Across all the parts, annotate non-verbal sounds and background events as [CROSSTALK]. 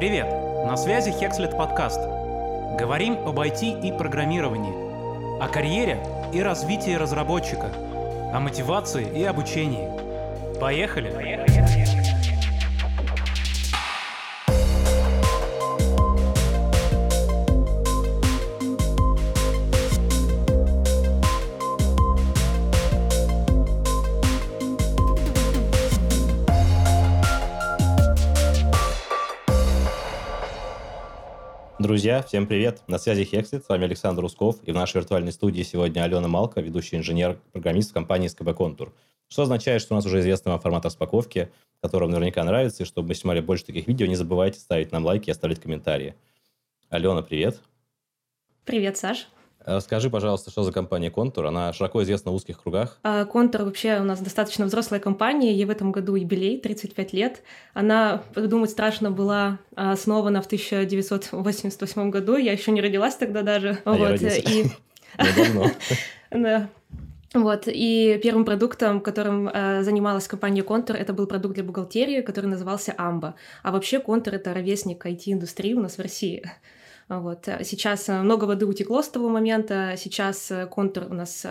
Привет! На связи Hexlet подкаст. Говорим об IT и программировании, о карьере и развитии разработчика, о мотивации и обучении. Поехали! Поехали! Друзья, всем привет! На связи Hexit, с вами Александр Русков, и в нашей виртуальной студии сегодня Алена Малка, ведущий инженер-программист компании СКБ Контур. Что означает, что у нас уже известный вам формат распаковки, который вам наверняка нравится, и чтобы мы снимали больше таких видео, не забывайте ставить нам лайки и оставлять комментарии. Алена, привет! Привет, Саш! Скажи, пожалуйста, что за компания «Контур»? Она широко известна в узких кругах. А, «Контур» вообще у нас достаточно взрослая компания, ей в этом году юбилей, 35 лет. Она, думать страшно, была основана в 1988 году, я еще не родилась тогда даже. А вот. [LAUGHS] я родился. И... [LAUGHS] Да. Вот, и первым продуктом, которым э, занималась компания Контур, это был продукт для бухгалтерии, который назывался Амба. А вообще Контур — это ровесник IT-индустрии у нас в России. Вот. Э, сейчас э, много воды утекло с того момента. Сейчас э, Контур у нас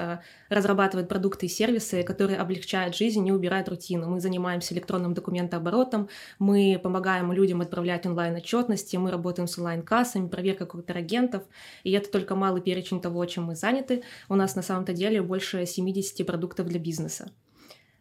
разрабатывает продукты и сервисы, которые облегчают жизнь и убирают рутину. Мы занимаемся электронным документооборотом, мы помогаем людям отправлять онлайн-отчетности, мы работаем с онлайн-кассами, проверка контрагентов. И это только малый перечень того, чем мы заняты. У нас на самом-то деле больше 70 продуктов для бизнеса.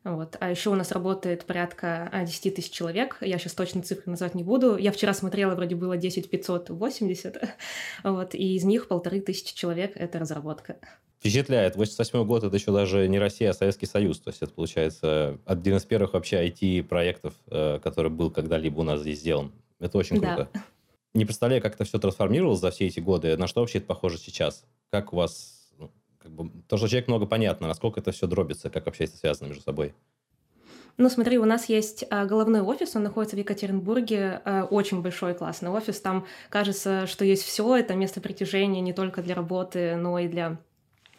Вот. А еще у нас работает порядка 10 а, тысяч человек. Я сейчас точно цифры назвать не буду. Я вчера смотрела, вроде было 10 580. [LAUGHS] Вот. И из них полторы тысячи человек — это разработка. Впечатляет. 88 год — это еще даже не Россия, а Советский Союз. То есть это, получается, один из первых вообще IT-проектов, э, который был когда-либо у нас здесь сделан. Это очень круто. Да. Не представляю, как это все трансформировалось за все эти годы. На что вообще это похоже сейчас? Как у вас как бы, то, что человек много понятно, насколько это все дробится, как вообще это связано между собой. Ну, смотри, у нас есть а, головной офис, он находится в Екатеринбурге, а, очень большой классный офис. Там кажется, что есть все, это место притяжения не только для работы, но и для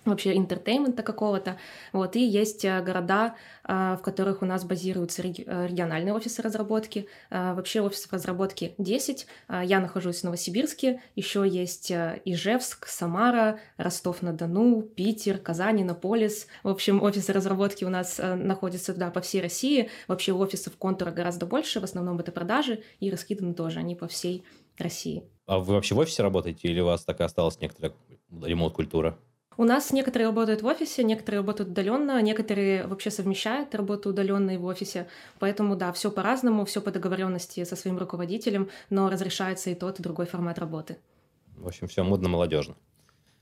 вообще entertainment а какого-то. Вот. И есть э, города, э, в которых у нас базируются э, региональные офисы разработки. Вообще офисов разработки 10. Я нахожусь в Новосибирске. Еще есть Ижевск, Самара, Ростов-на-Дону, Питер, Казань, Иннополис. В общем, офисы разработки у нас находятся да, по всей России. Вообще офисов контура гораздо больше. В основном это продажи и раскиданы тоже они по всей России. А вы вообще в офисе работаете или у вас так и осталась некоторая ремонт-культура? У нас некоторые работают в офисе, некоторые работают удаленно, некоторые вообще совмещают работу удаленно и в офисе. Поэтому да, все по-разному, все по договоренности со своим руководителем, но разрешается и тот, и другой формат работы. В общем, все модно-молодежно.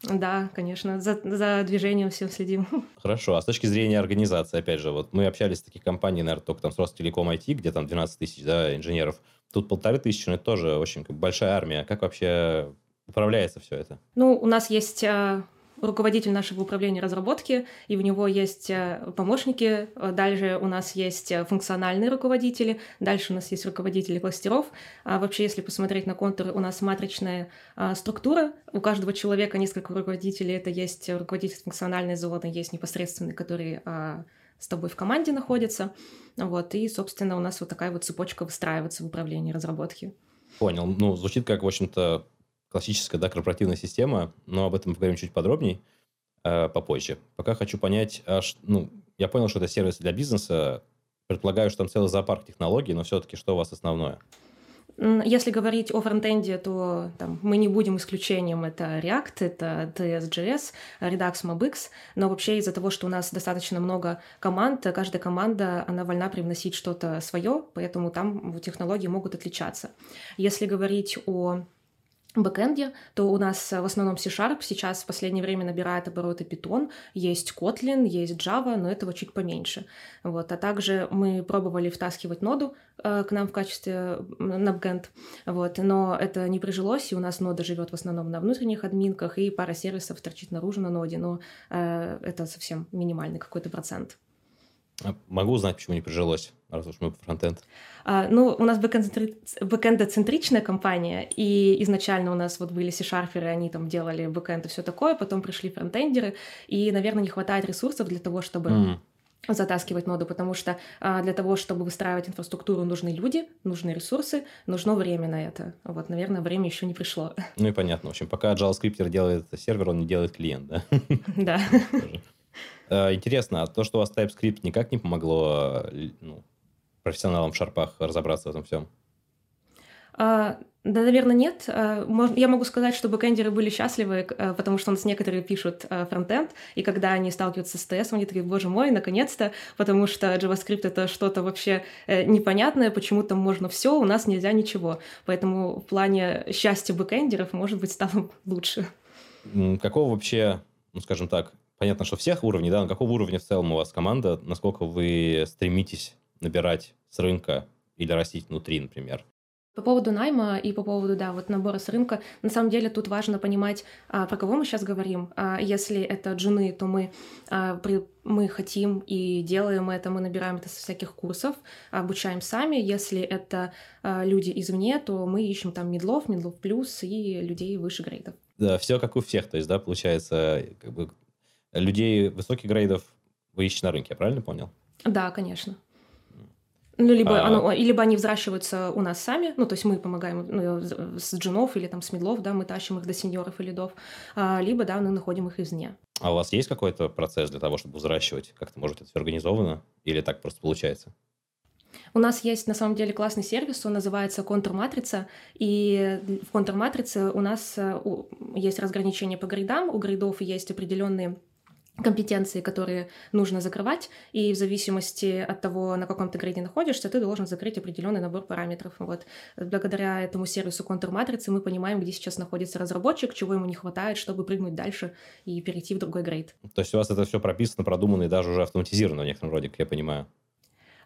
Да, конечно, за, за движением всем следим. [LAUGHS] Хорошо, а с точки зрения организации, опять же, вот мы общались с таких компаний, наверное, только там с Ростелеком IT, где там 12 тысяч да, инженеров. Тут полторы тысячи, но это тоже очень большая армия. Как вообще управляется все это? Ну, у нас есть а, руководитель нашего управления разработки, и у него есть э, помощники, дальше у нас есть э, функциональные руководители, дальше у нас есть руководители кластеров. А вообще, если посмотреть на контуры, у нас матричная а, структура, у каждого человека несколько руководителей, это есть руководитель функциональной зоны, есть непосредственный, который а, с тобой в команде находится, вот, и, собственно, у нас вот такая вот цепочка выстраивается в управлении разработки. Понял. Ну, звучит как, в общем-то, классическая да, корпоративная система, но об этом поговорим чуть подробнее э, попозже. Пока хочу понять, аж, ну, я понял, что это сервис для бизнеса, предполагаю, что там целый зоопарк технологий, но все-таки что у вас основное? Если говорить о фронтенде, то там, мы не будем исключением. Это React, это TSJS, Redux, MobX. Но вообще из-за того, что у нас достаточно много команд, каждая команда, она вольна привносить что-то свое, поэтому там технологии могут отличаться. Если говорить о бэкэнде, то у нас в основном C-Sharp сейчас в последнее время набирает обороты Python, есть Kotlin, есть Java, но этого чуть поменьше. Вот. А также мы пробовали втаскивать ноду э, к нам в качестве на бэкэнд, вот. но это не прижилось, и у нас нода живет в основном на внутренних админках, и пара сервисов торчит наружу на ноде, но э, это совсем минимальный какой-то процент. А могу узнать, почему не прижилось, раз уж мы по фронтенд? А, ну, у нас бэкэндоцентричная компания, и изначально у нас вот были C-шарферы, они там делали бэкэнд и все такое, потом пришли фронтендеры, и, наверное, не хватает ресурсов для того, чтобы... Mm затаскивать ноду, потому что а, для того, чтобы выстраивать инфраструктуру, нужны люди, нужны ресурсы, нужно время на это. Вот, наверное, время еще не пришло. Ну и понятно. В общем, пока JavaScript делает сервер, он не делает клиент, да? Да. [LAUGHS] А, интересно, а то, что у вас TypeScript никак не помогло ну, профессионалам в шарпах разобраться в этом всем? А, да, наверное, нет. А, я могу сказать, что бэкэндеры были счастливы, потому что у нас некоторые пишут фронтенд, и когда они сталкиваются с TS, они такие, боже мой, наконец-то, потому что JavaScript — это что-то вообще э, непонятное, почему там можно все, у нас нельзя ничего. Поэтому в плане счастья бэкэндеров, может быть, стало [LAUGHS] лучше. Какого вообще, ну, скажем так, понятно, что всех уровней, да, на какого уровня в целом у вас команда, насколько вы стремитесь набирать с рынка или растить внутри, например? По поводу найма и по поводу, да, вот набора с рынка, на самом деле тут важно понимать, а, про кого мы сейчас говорим. А, если это джуны, то мы, а, при, мы хотим и делаем это, мы набираем это со всяких курсов, обучаем сами. Если это люди извне, то мы ищем там медлов, медлов плюс и людей выше грейдов. Да, все как у всех, то есть, да, получается, как бы людей высоких грейдов вы ищете на рынке, я правильно понял? Да, конечно. Ну, либо, а... оно, либо они взращиваются у нас сами, ну, то есть мы помогаем ну, с джунов или там с медлов, да, мы тащим их до сеньоров и лидов, а, либо, да, мы находим их извне. А у вас есть какой-то процесс для того, чтобы взращивать? Как-то, может, это все организовано? Или так просто получается? У нас есть на самом деле классный сервис, он называется контур-матрица, и в контур-матрице у нас э, есть разграничение по грейдам, у грейдов есть определенные компетенции, которые нужно закрывать, и в зависимости от того, на каком ты грейде находишься, ты должен закрыть определенный набор параметров. Вот. Благодаря этому сервису контур-матрицы мы понимаем, где сейчас находится разработчик, чего ему не хватает, чтобы прыгнуть дальше и перейти в другой грейд. То есть у вас это все прописано, продумано и даже уже автоматизировано в некотором роде, как я понимаю?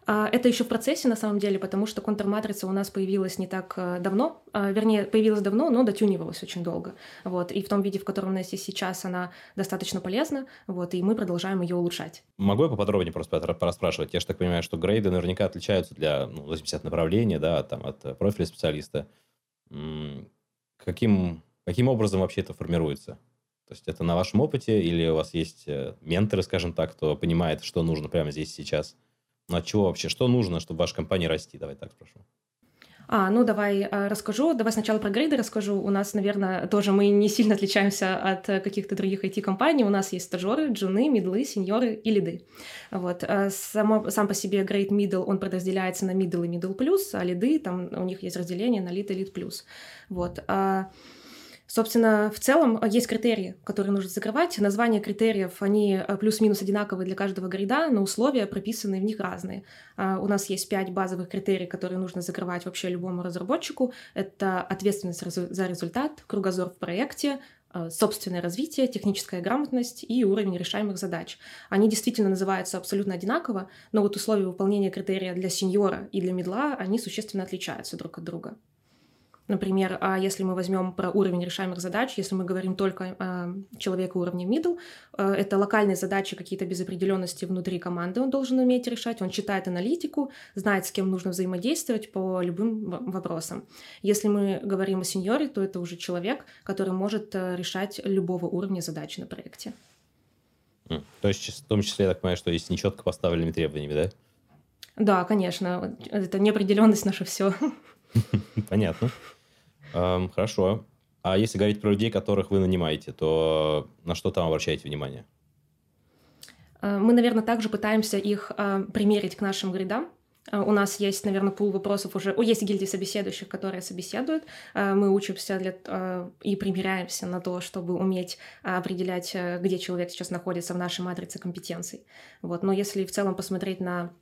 А, это еще в процессе, на самом деле, потому что контрматрица у нас появилась не так э, давно, а, вернее, появилась давно, но дотюнивалась очень долго. Вот. И в том виде, в котором она есть сейчас, она достаточно полезна, вот, и мы продолжаем ее улучшать. Могу я поподробнее просто пораспрашивать? Я же так понимаю, что грейды наверняка отличаются для, ну, в зависимости от направления, да, там, от профиля специалиста. Каким, каким образом вообще это формируется? То есть это на вашем опыте или у вас есть э, менторы, скажем так, кто понимает, что нужно прямо здесь сейчас? Ну, от чего вообще? Что нужно, чтобы ваша компания расти? Давай так спрошу. А, ну давай а, расскажу. Давай сначала про грейды расскажу. У нас, наверное, тоже мы не сильно отличаемся от каких-то других IT-компаний. У нас есть стажеры, джуны, мидлы, сеньоры и лиды. Вот. А само, сам по себе грейд middle, он подразделяется на middle и middle плюс, а лиды, там у них есть разделение на лид и лид плюс. Вот. Собственно, в целом э, есть критерии, которые нужно закрывать. Названия критериев, они э, плюс-минус одинаковые для каждого грида, но условия прописаны в них разные. А, у нас есть пять базовых критерий, которые нужно закрывать вообще любому разработчику. Это ответственность за результат, кругозор в проекте, э, собственное развитие, техническая грамотность и уровень решаемых задач. Они действительно называются абсолютно одинаково, но вот условия выполнения критерия для сеньора и для медла, они существенно отличаются друг от друга. Например, а если мы возьмем про уровень решаемых задач, если мы говорим только о человеке уровня middle, э, это локальные задачи какие-то без определенности внутри команды он должен уметь решать, он читает аналитику, знает, с кем нужно взаимодействовать по любым вопросам. Если мы говорим о сеньоре, то это уже человек, который может э, решать любого уровня задачи на проекте. То есть, в том числе, я так понимаю, что есть нечетко поставленными требованиями, да? Да, конечно. Это неопределенность наше все. [LAUGHS] Понятно. Хорошо. А если говорить про людей, которых вы нанимаете, то на что там обращаете внимание? Э, мы, наверное, также пытаемся их э, примерить к нашим гридам. Э, у нас есть, наверное, пул вопросов уже. О, есть гильдии собеседующих, которые собеседуют. Мы учимся для, и примеряемся на то, чтобы уметь определять, где человек сейчас находится в нашей матрице компетенций. Вот. Но если в целом посмотреть на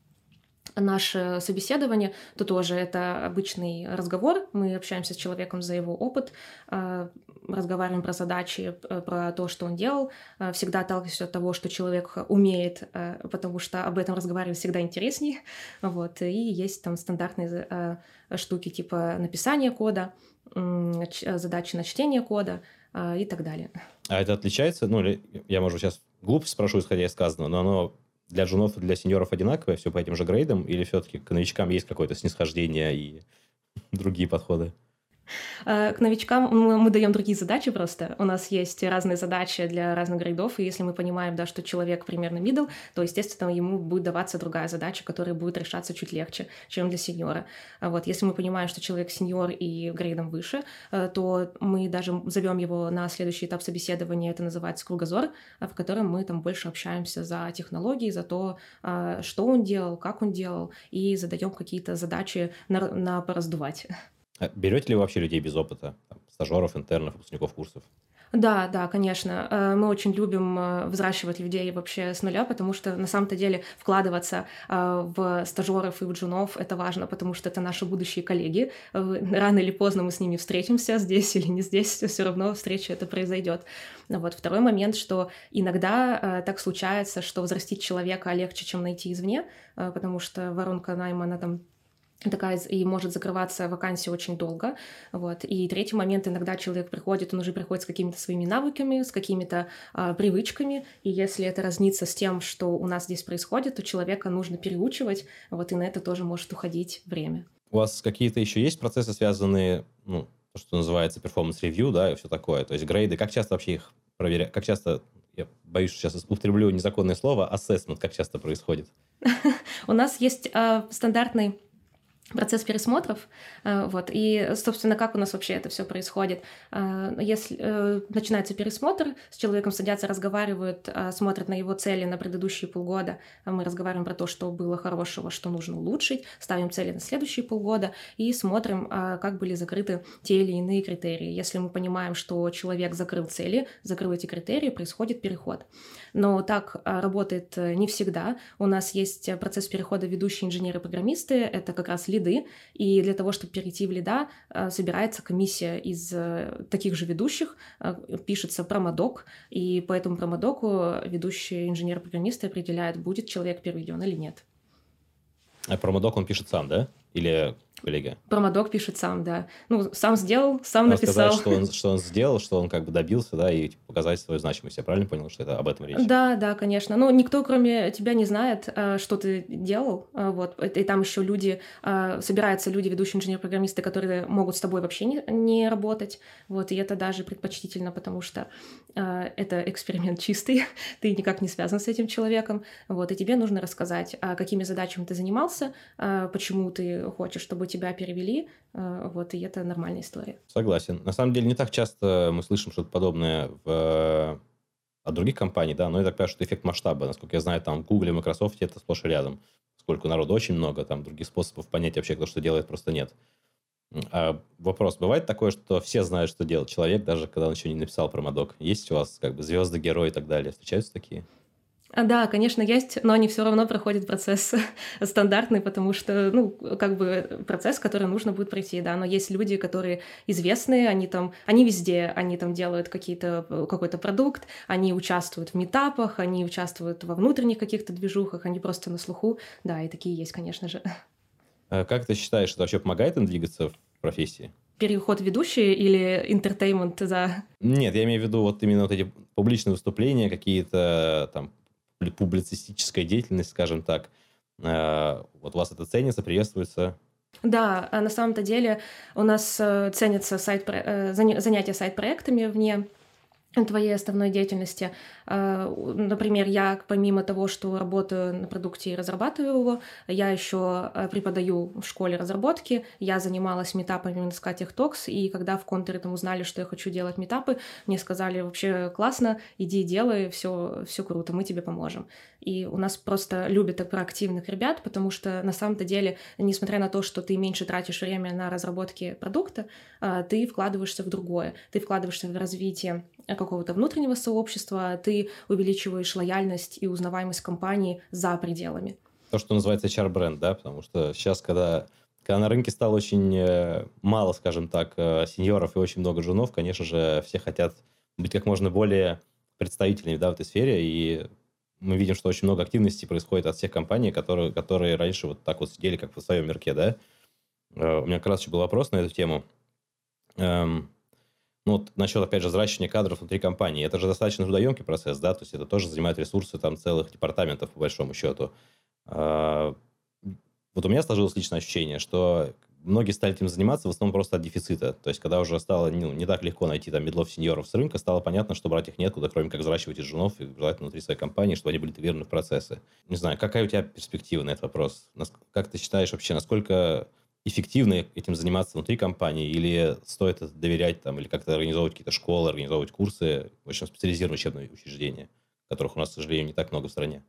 наше собеседование, то тоже это обычный разговор. Мы общаемся с человеком за его опыт, а, разговариваем про задачи, про то, что он делал. А, всегда отталкиваемся от того, что человек умеет, а, потому что об этом разговаривать всегда интереснее. [LAUGHS] Вот. И есть там стандартные штуки типа написания кода, задачи на чтение кода и так далее. А это отличается? Ну, я, может, сейчас глупость спрошу, исходя из сказанного, но оно для джунов и для сеньоров одинаковое, все по этим же грейдам, или все-таки к новичкам есть какое-то снисхождение и другие подходы? К новичкам мы, даем другие задачи просто. У нас есть разные задачи для разных грейдов, и если мы понимаем, да, что человек примерно middle, то, естественно, ему будет даваться другая задача, которая будет решаться чуть легче, чем для сеньора. А вот если мы понимаем, что человек сеньор и грейдом выше, то мы даже зовем его на следующий этап собеседования, это называется кругозор, в котором мы там больше общаемся за технологии, за то, что он делал, как он делал, и задаем какие-то задачи на, на пораздувать. А берете ли вы вообще людей без опыта? Там, стажеров, интернов, выпускников курсов? Да, да, конечно. Э, мы очень любим э, взращивать людей вообще с нуля, потому что на самом-то деле вкладываться э, в стажеров и в джунов это важно, потому что это наши будущие коллеги. Рано или поздно мы с ними встретимся, здесь или не здесь, [LAUGHS] все равно встреча это произойдет. Вот. Второй момент, что иногда так случается, что взрастить человека легче, чем найти извне, потому что воронка найма, она там такая и может закрываться вакансия очень долго. Вот. И третий момент, иногда человек приходит, он уже приходит с какими-то своими навыками, с какими-то а, привычками, и если это разнится с тем, что у нас здесь происходит, то человека нужно переучивать, вот, и на это тоже может уходить время. У вас какие-то еще есть процессы, связанные, ну, то, что называется performance-review, да, и все такое, то есть грейды, как часто вообще их проверяют, как часто я боюсь, что сейчас употреблю незаконное слово, assessment, как часто происходит? [LAUGHS] У нас есть а, стандартный процесс пересмотров, э, вот, и, собственно, как у нас вообще это все происходит. Э, если э, начинается пересмотр, с человеком садятся, разговаривают, смотрят на его цели на предыдущие полгода, мы разговариваем про то, что было хорошего, что нужно улучшить, ставим цели на следующие полгода и смотрим, как были закрыты те или иные критерии. Если мы понимаем, что человек закрыл цели, закрыл эти критерии, происходит переход. Но так работает не всегда. У нас есть процесс перехода ведущие инженеры-программисты, это как раз лид лиды, и для того, чтобы перейти в лида, э, собирается комиссия из э, таких же ведущих, э, пишется промодок, и по этому промодоку ведущий инженер-программисты определяет, будет человек переведен или нет. А промодок он пишет сам, да? Или коллега? Промодок пишет сам, да. Ну, сам сделал, сам Надо написал. сказать, что он, [LAUGHS] что он сделал, что он как бы добился, да, и типа, показать свою значимость. Я правильно понял, что это об этом речь? Да, да, конечно. Ну, никто, кроме тебя, не знает, э, что ты делал. Э, вот. И там еще люди, э, собираются люди, ведущие инженер-программисты, которые могут с тобой вообще не, не работать. Вот. И это даже предпочтительно, потому что это эксперимент [LAUGHS] чистый. ты никак не связан с этим человеком. Вот. И тебе нужно рассказать, какими задачами ты занимался, почему ты хочешь, чтобы тебя перевели, э, вот, и это нормальная история. Согласен. На самом деле не так часто мы слышим что-то подобное в от других компаний, да, но я так понимаю, что эффект масштаба, насколько я знаю, там в Google Microsoft это сплошь и рядом. Сколько народу очень много, там других способов понять вообще, кто что делает, просто нет. А вопрос, бывает такое, что все знают, что делает человек, даже когда он еще не написал промодок? Есть у вас как бы звезды, герои и так далее? Встречаются такие? А, да, конечно, есть, но они все равно проходят процесс [LAUGHS] стандартный, потому что, ну, как бы процесс, который нужно будет пройти, да, но есть люди, которые известные, они там, они везде, они там делают какие-то, какой-то продукт, они участвуют в метапах, они участвуют во внутренних каких-то движухах, они просто на слуху, да, и такие есть, конечно же. [LAUGHS] А как ты считаешь, это вообще помогает им двигаться в профессии? переход ведущий или интертеймент за... Нет, я имею в виду вот именно вот эти публичные выступления, какие-то там публицистическая деятельность, скажем так. Э, вот у вас это ценится, приветствуется? Да, а на самом-то деле у нас э, ценятся сайт, э, занятия сайт-проектами вне твоей основной деятельности. А, например, я помимо того, что работаю на продукте и разрабатываю его, я еще а, преподаю в школе разработки, я занималась метапами на Скатих Токс, и когда в контуре там узнали, что я хочу делать метапы, мне сказали, вообще классно, иди делай, все, все круто, мы тебе поможем. И у нас просто любят проактивных ребят, потому что на самом-то деле, несмотря на то, что ты меньше тратишь время на разработки продукта, а, ты вкладываешься в другое, ты вкладываешься в развитие какого-то внутреннего сообщества, ты увеличиваешь лояльность и узнаваемость компании за пределами. То, что называется HR-бренд, да, потому что сейчас, когда, когда на рынке стало очень э, мало, скажем так, э, сеньоров и очень много женов, конечно же, все хотят быть как можно более представительными да, в этой сфере, и мы видим, что очень много активности происходит от всех компаний, которые, которые раньше вот так вот сидели, как в своем мирке, да. Э, у меня как раз еще был вопрос на эту тему. Ну, вот насчет, опять же, взращивания кадров внутри компании. Это же достаточно трудоемкий процесс, да, то есть это тоже занимает ресурсы там целых департаментов, по большому счету. А, вот у меня сложилось личное ощущение, что многие стали этим заниматься в основном просто от дефицита. То есть, когда уже стало ну, не так легко найти там медлов сеньоров с рынка, стало понятно, что брать их некуда, кроме как взращивать из женов и желательно внутри своей компании, чтобы они были интегрированы в процессы. Не знаю, какая у тебя перспектива на этот вопрос? Как ты считаешь вообще, насколько эффективно этим заниматься внутри компании, или стоит это доверять там, или как-то организовывать какие-то школы, организовывать курсы, в общем, специализированные учебные учреждения, которых у нас, к сожалению, не так много в стране?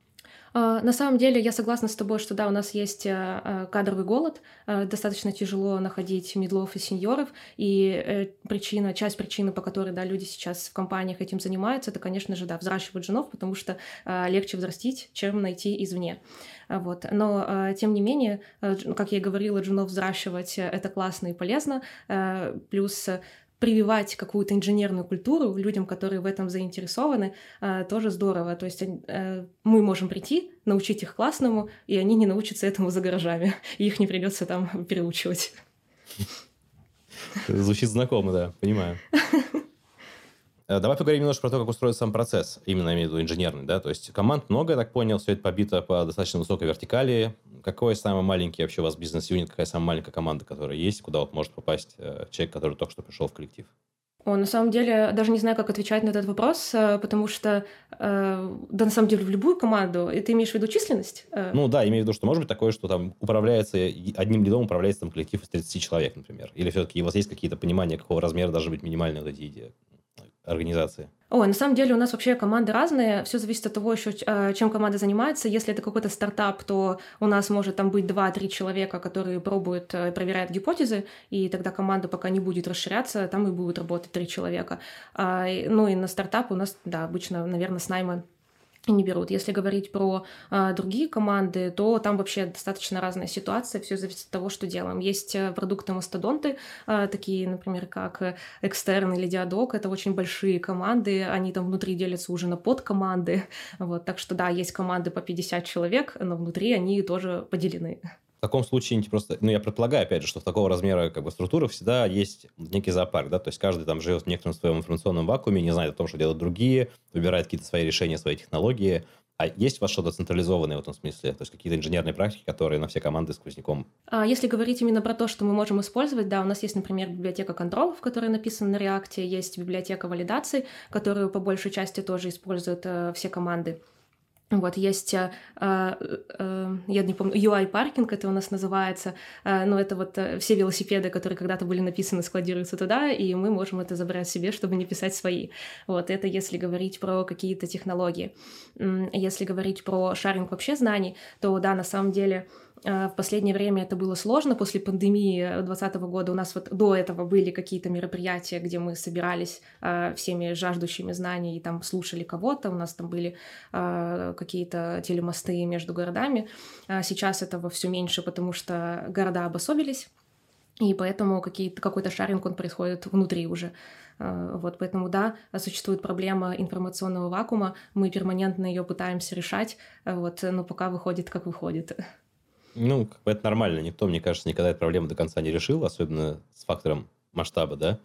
А, на самом деле я согласна с тобой, что да, у нас есть э, э, кадровый голод, э, достаточно тяжело находить медлов и сеньоров, и причина, часть причины, по которой да, люди сейчас в компаниях этим занимаются, это, конечно же, да, взращивать женов, потому что легче взрастить, чем найти извне. Вот. Но, тем не менее, как я и говорила, джунов взращивать — это классно и полезно. Плюс прививать какую-то инженерную культуру людям, которые в этом заинтересованы, а, тоже здорово. То есть э, мы можем прийти, научить их классному, и они не научатся этому за гаражами, [LAUGHS] и их не придется там переучивать. Звучит знакомо, да, понимаю. [LAUGHS] Э, давай поговорим немножко про то, как устроен сам процесс, именно я имею в виду инженерный, да, то есть команд много, я так понял, все это побито по достаточно высокой вертикали. Какой самый маленький вообще у вас бизнес-юнит, какая самая маленькая команда, которая есть, куда вот может попасть э, человек, который только что пришел в коллектив? О, на самом деле, даже не знаю, как отвечать на этот вопрос, э, потому что, э, да, на самом деле, в любую команду, и ты имеешь в виду численность? Ну да, имею в виду, что может быть такое, что там управляется, одним лидом управляется там коллектив из 30 человек, например. Или все-таки у вас есть какие-то понимания, какого размера должны быть минимальные вот эти идеи? Организации? Ой, на самом деле у нас вообще команды разные. Все зависит от того, еще, а, чем команда занимается. Если это какой-то стартап, то у нас может там быть 2-3 человека, которые пробуют, э, проверяют гипотезы, и тогда команда пока не будет расширяться, там и будут работать 3 человека. А, ну и на стартап у нас, да, обычно, наверное, с найма не берут. Если говорить про а, другие команды, то там вообще достаточно разная ситуация, все зависит от того, что делаем. Есть э, продукты-мастодонты, а, такие, например, как Extern или Diadog, это очень большие команды, они там внутри делятся уже на подкоманды, [LAUGHS] вот, так что да, есть команды по 50 человек, но внутри они тоже поделены. В таком случае просто, ну, я предполагаю, опять же, что в такого размера как бы структурах всегда есть некий зоопарк, да, то есть каждый там живет в некотором своем информационном вакууме, не знает о том, что делают другие, выбирает какие-то свои решения, свои технологии. А есть у вас что-то централизованное в этом смысле? То есть какие-то инженерные практики, которые на все команды сквозняком? А если говорить именно про то, что мы можем использовать, да, у нас есть, например, библиотека контролов, которая написана на React, есть библиотека валидации, которую по большей части тоже используют э, все команды. Вот, есть, э, э, э, я не помню, UI-паркинг это у нас называется, э, но это вот э, все велосипеды, которые когда-то были написаны, складируются туда, и мы можем это забрать себе, чтобы не писать свои. Вот, это если говорить про какие-то технологии. Если говорить про шаринг вообще знаний, то да, на самом деле в последнее время это было сложно. После пандемии 2020 года у нас вот до этого были какие-то мероприятия, где мы собирались э, всеми жаждущими знаний и там слушали кого-то. У нас там были э, какие-то телемосты между городами. А сейчас этого все меньше, потому что города обособились. И поэтому какой-то шаринг, он происходит внутри уже. Вот, поэтому, да, существует проблема информационного вакуума, мы перманентно ее пытаемся решать, вот, но пока выходит, как выходит. Ну, как бы это нормально. Никто, мне кажется, никогда эту проблему до конца не решил, особенно с фактором масштаба, да?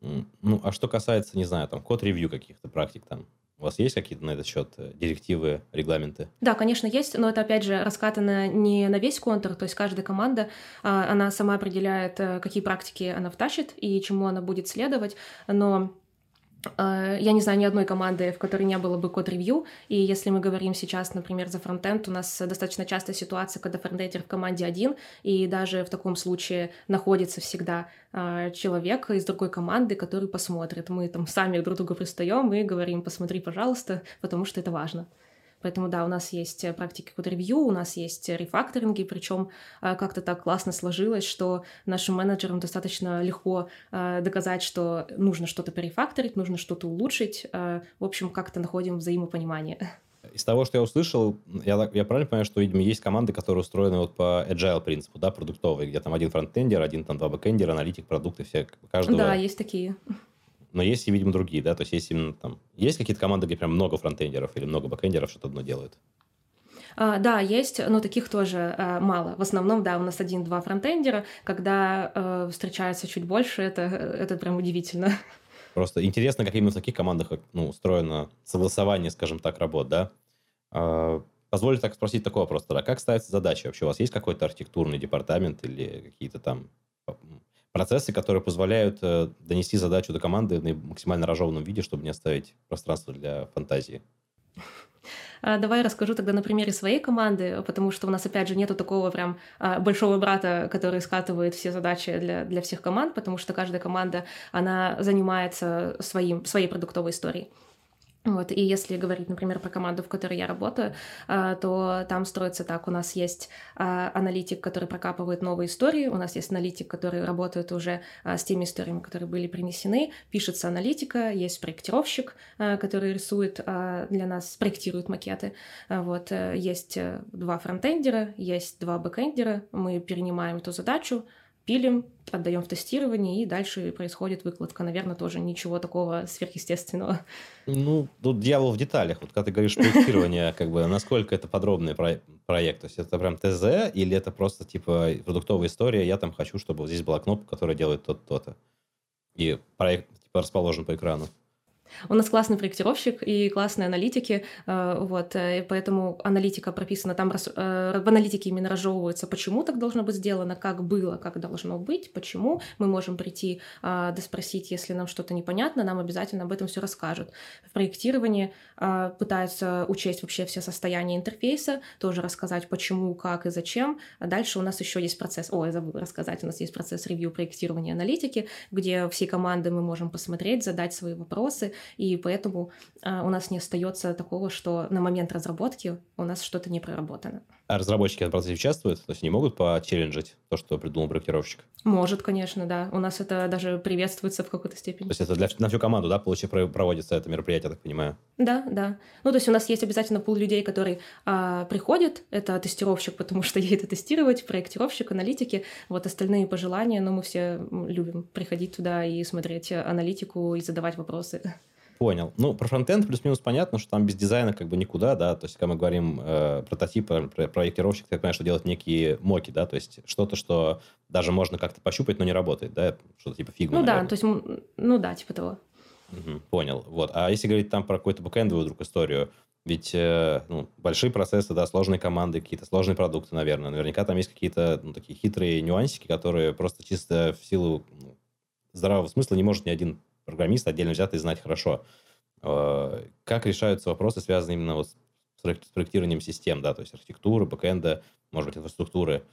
Ну, а что касается, не знаю, там, код-ревью каких-то практик там, у вас есть какие-то на этот счет э, директивы, регламенты? Да, конечно, есть, но это, опять же, раскатано не на весь контур, то есть каждая команда, а, она сама определяет, э, какие практики она втащит и чему она будет следовать, но я не знаю ни одной команды, в которой не было бы код-ревью, и если мы говорим сейчас, например, за фронтенд, у нас достаточно частая ситуация, когда фронтендер в команде один, и даже в таком случае находится всегда э, человек из другой команды, который посмотрит. Мы там сами друг другу пристаем и говорим, посмотри, пожалуйста, потому что это важно. Поэтому да, у нас есть э, практики код-ревью, у нас есть рефакторинги, причем э, как-то так классно сложилось, что нашим менеджерам достаточно легко э, доказать, что нужно что-то перефакторить, нужно что-то улучшить. В общем, как-то находим взаимопонимание. Из того, что я услышал, я, я правильно понимаю, что, видимо, есть команды, которые устроены вот по agile принципу, да, продуктовые, где там один фронтендер, один там два бэкендера, аналитик, продукты, все, каждого... Да, есть такие но есть и, видимо, другие, да, то есть есть именно там, есть какие-то команды, где прям много фронтендеров или много бэкендеров что-то одно делают? А, да, есть, но таких тоже а, мало. В основном, да, у нас один-два фронтендера. Когда а, встречаются чуть больше, это, это прям удивительно. Просто интересно, как именно в таких командах ну, устроено согласование, скажем так, работ, да? А, позволю так спросить такой вопрос тогда. Как ставится задача вообще? У вас есть какой-то архитектурный департамент или какие-то там процессы, которые позволяют э, донести задачу до команды в максимально разжеванном виде, чтобы не оставить пространство для фантазии. А, давай расскажу тогда на примере своей команды, потому что у нас, опять же, нету такого прям а, большого брата, который скатывает все задачи для, для всех команд, потому что каждая команда, она занимается своим, своей продуктовой историей. Вот, и если говорить, например, про команду, в которой я работаю, а, то там строится так. У нас есть а, аналитик, который прокапывает новые истории, у нас есть аналитик, который работает уже а, с теми историями, которые были принесены, пишется аналитика, есть проектировщик, который рисует для нас, проектирует макеты. Вот, э, есть э, два фронтендера, есть два бэкендера, мы перенимаем эту задачу, пилим, отдаем в тестирование, и дальше происходит выкладка. Наверное, тоже ничего такого сверхъестественного. Ну, тут дьявол в деталях. Вот когда ты говоришь проектирование, [LAUGHS] как бы, насколько это подробный проект? То есть это прям ТЗ или это просто типа продуктовая история, я там хочу, чтобы здесь была кнопка, которая делает то-то, и проект типа расположен по экрану? У нас классный проектировщик и классные аналитики, э, вот, э, и поэтому аналитика прописана, там э, в аналитике именно разжевывается, почему так должно быть сделано, как было, как должно быть, почему. Мы можем прийти, доспросить, если нам что-то непонятно, нам обязательно об этом все расскажут. В проектировании пытаются учесть вообще все состояния интерфейса, тоже рассказать, почему, как и зачем. А дальше у нас еще есть процесс, ой, я забыла рассказать, у нас есть процесс ревью проектирования аналитики, где всей команды мы можем посмотреть, задать свои вопросы, и поэтому а, у нас не остается такого, что на момент разработки у нас что-то не проработано. А разработчики в этом процессе участвуют? То есть не могут почелленджить то, что придумал проектировщик? Может, конечно, да. У нас это даже приветствуется в какой-то степени. То есть это для, на всю команду, да, получается, проводится это мероприятие, я так понимаю? Да, да. Ну, то есть у нас есть обязательно пул людей, которые а, приходят, это тестировщик, потому что [LAUGHS] едет тестировать, проектировщик, аналитики, вот остальные пожелания, но мы все любим приходить туда и смотреть аналитику и задавать вопросы. Понял. Ну, про фронтенд плюс-минус понятно, что там без дизайна как бы никуда, да, то есть, когда мы говорим э, прототип, про, проектировщик, ты понимаешь, что делать некие моки, да, то есть что-то, что даже можно как-то пощупать, но не работает, да, что-то типа Figma, Ну наверное. да, то есть, ну да, типа того. Угу, понял. Вот. А если говорить там про какую-то бэкэндовую вдруг историю, ведь э, ну, большие процессы, да, сложные команды, какие-то сложные продукты, наверное. Наверняка там есть какие-то ну, такие хитрые нюансики, которые просто чисто в силу ну, здравого смысла не может ни один программист отдельно взятый знать хорошо. Э, как решаются вопросы, связанные именно вот с проектированием систем, да, то есть архитектуры, бэкэнда, может быть, инфраструктуры.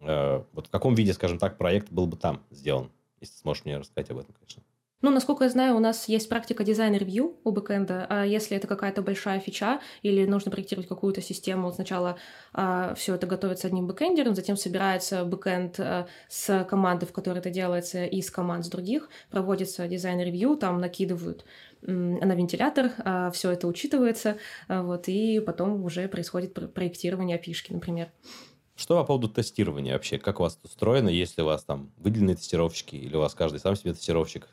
Э, вот в каком виде, скажем так, проект был бы там сделан? Если сможешь мне рассказать об этом, конечно. Ну, насколько я знаю, у нас есть практика дизайн-ревью у бэкэнда. А если это какая-то большая фича или нужно проектировать какую-то систему, сначала а, все это готовится одним бэкэндером, затем собирается бэкэнд а, с команды, в которой это делается, и с команд с других, проводится дизайн-ревью, там накидывают на вентилятор, а, все это учитывается, а, вот, и потом уже происходит проектирование опишки, например. Что по поводу тестирования вообще? Как у вас устроено? Есть ли у вас там выделенные тестировщики или у вас каждый сам себе тестировщик?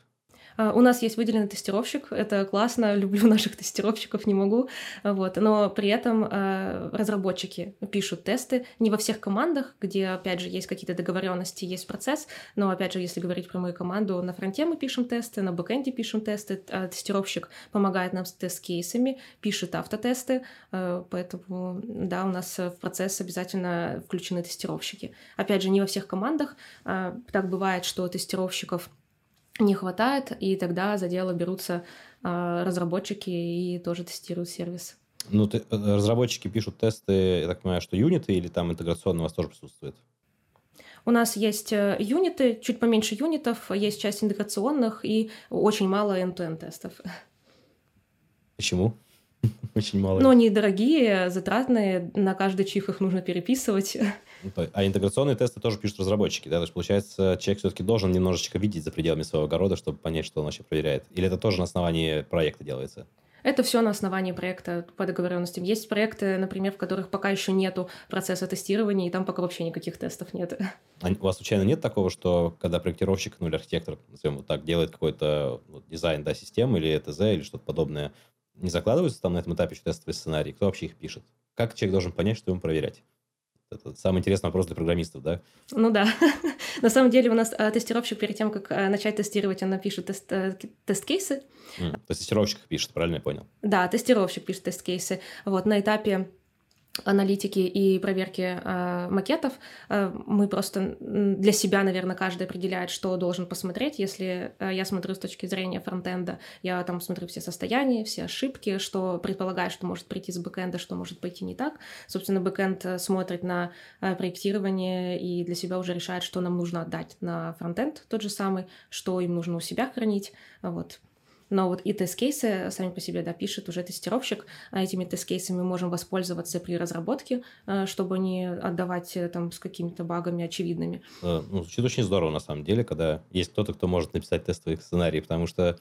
А, у нас есть выделенный тестировщик, это классно, [LAUGHS] люблю наших тестировщиков, не могу, вот. но при этом а, разработчики пишут тесты не во всех командах, где, опять же, есть какие-то договоренности, есть процесс, но, опять же, если говорить про мою команду, на фронте мы пишем тесты, на бэкэнде пишем тесты, а тестировщик помогает нам с тест-кейсами, пишет автотесты, поэтому, да, у нас в процесс обязательно включены тестировщики. Опять же, не во всех командах, так бывает, что тестировщиков не хватает, и тогда за дело берутся э, разработчики и тоже тестируют сервис. Ну, ты, э, разработчики пишут тесты, я так понимаю, что юниты или там интеграционно у вас тоже присутствует? У нас есть э, юниты, чуть поменьше юнитов, есть часть интеграционных и очень мало end-to-end тестов. Почему? [LAUGHS] Очень мало. Но они дорогие, затратные, на каждый чих их нужно переписывать. Ну, а интеграционные тесты тоже пишут разработчики, да? То есть, получается, человек все-таки должен немножечко видеть за пределами своего огорода, чтобы понять, что он вообще проверяет. Или это тоже на основании проекта делается? Это все на основании проекта по договоренностям. Есть проекты, например, в которых пока еще нету процесса тестирования, и там пока вообще никаких тестов нет. А у вас случайно нет такого, что когда проектировщик, ну или архитектор, назовем вот так, делает какой-то вот, дизайн да, системы или ТЗ или что-то подобное, не закладываются там на этом этапе еще тестовые сценарии? Кто вообще их пишет? Как человек должен понять, что ему проверять? Это самый интересный вопрос для программистов, да? Ну да. [LAUGHS] На самом деле у нас а, тестировщик перед тем, как а, начать тестировать, он тест, а, тест-кейсы. Mm. То есть тестировщик пишет, правильно я понял? Да, тестировщик пишет тест-кейсы. Вот на этапе аналитики и проверки э, макетов. Э, мы просто для себя, наверное, каждый определяет, что должен посмотреть. Если э, я смотрю с точки зрения фронтенда, я там смотрю все состояния, все ошибки, что предполагаю, что может прийти с бэкенда, что может пойти не так. Собственно, бэкенд э, смотрит на э, проектирование и для себя уже решает, что нам нужно отдать на фронтенд тот же самый, что им нужно у себя хранить. Вот но вот и тест-кейсы сами по себе, да, пишет уже тестировщик, а этими тест-кейсами мы можем воспользоваться при разработке, э, чтобы не отдавать э, там с какими-то багами очевидными. Э, ну, звучит очень здорово, на самом деле, когда есть кто-то, кто может написать тестовые сценарии, потому что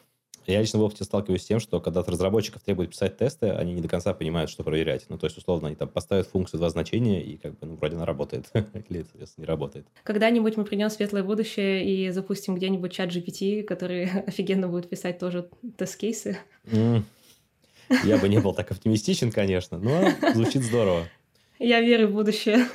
я лично в опыте сталкиваюсь с тем, что когда от разработчиков требуют писать тесты, они не до конца понимают, что проверять. Ну, то есть, условно, они там поставят функцию два значения, и как бы, ну, вроде она работает. [LAUGHS] Или, соответственно, не работает. Когда-нибудь мы придем в светлое будущее и запустим где-нибудь чат GPT, который [LAUGHS] офигенно будет писать тоже тест-кейсы. Я бы не был так оптимистичен, конечно, но звучит здорово. Я верю в будущее.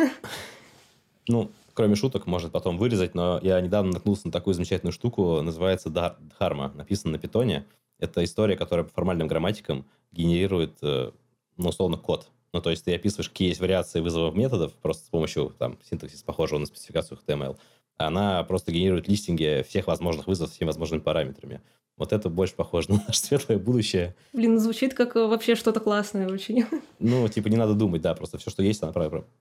Ну, кроме шуток, может потом вырезать, но я недавно наткнулся на такую замечательную штуку, называется Дхарма, написано на питоне. Это история, которая по формальным грамматикам генерирует, э, ну, условно, код. Ну, то есть ты описываешь, какие есть вариации вызовов методов просто с помощью там, синтаксиса, похожего на спецификацию HTML. Она просто генерирует листинги всех возможных вызовов с всеми возможными параметрами. Вот это больше похоже [LAUGHS] на наше светлое будущее. Блин, звучит как э, вообще что-то классное очень. Ну, типа не надо думать, да, просто все, что есть, она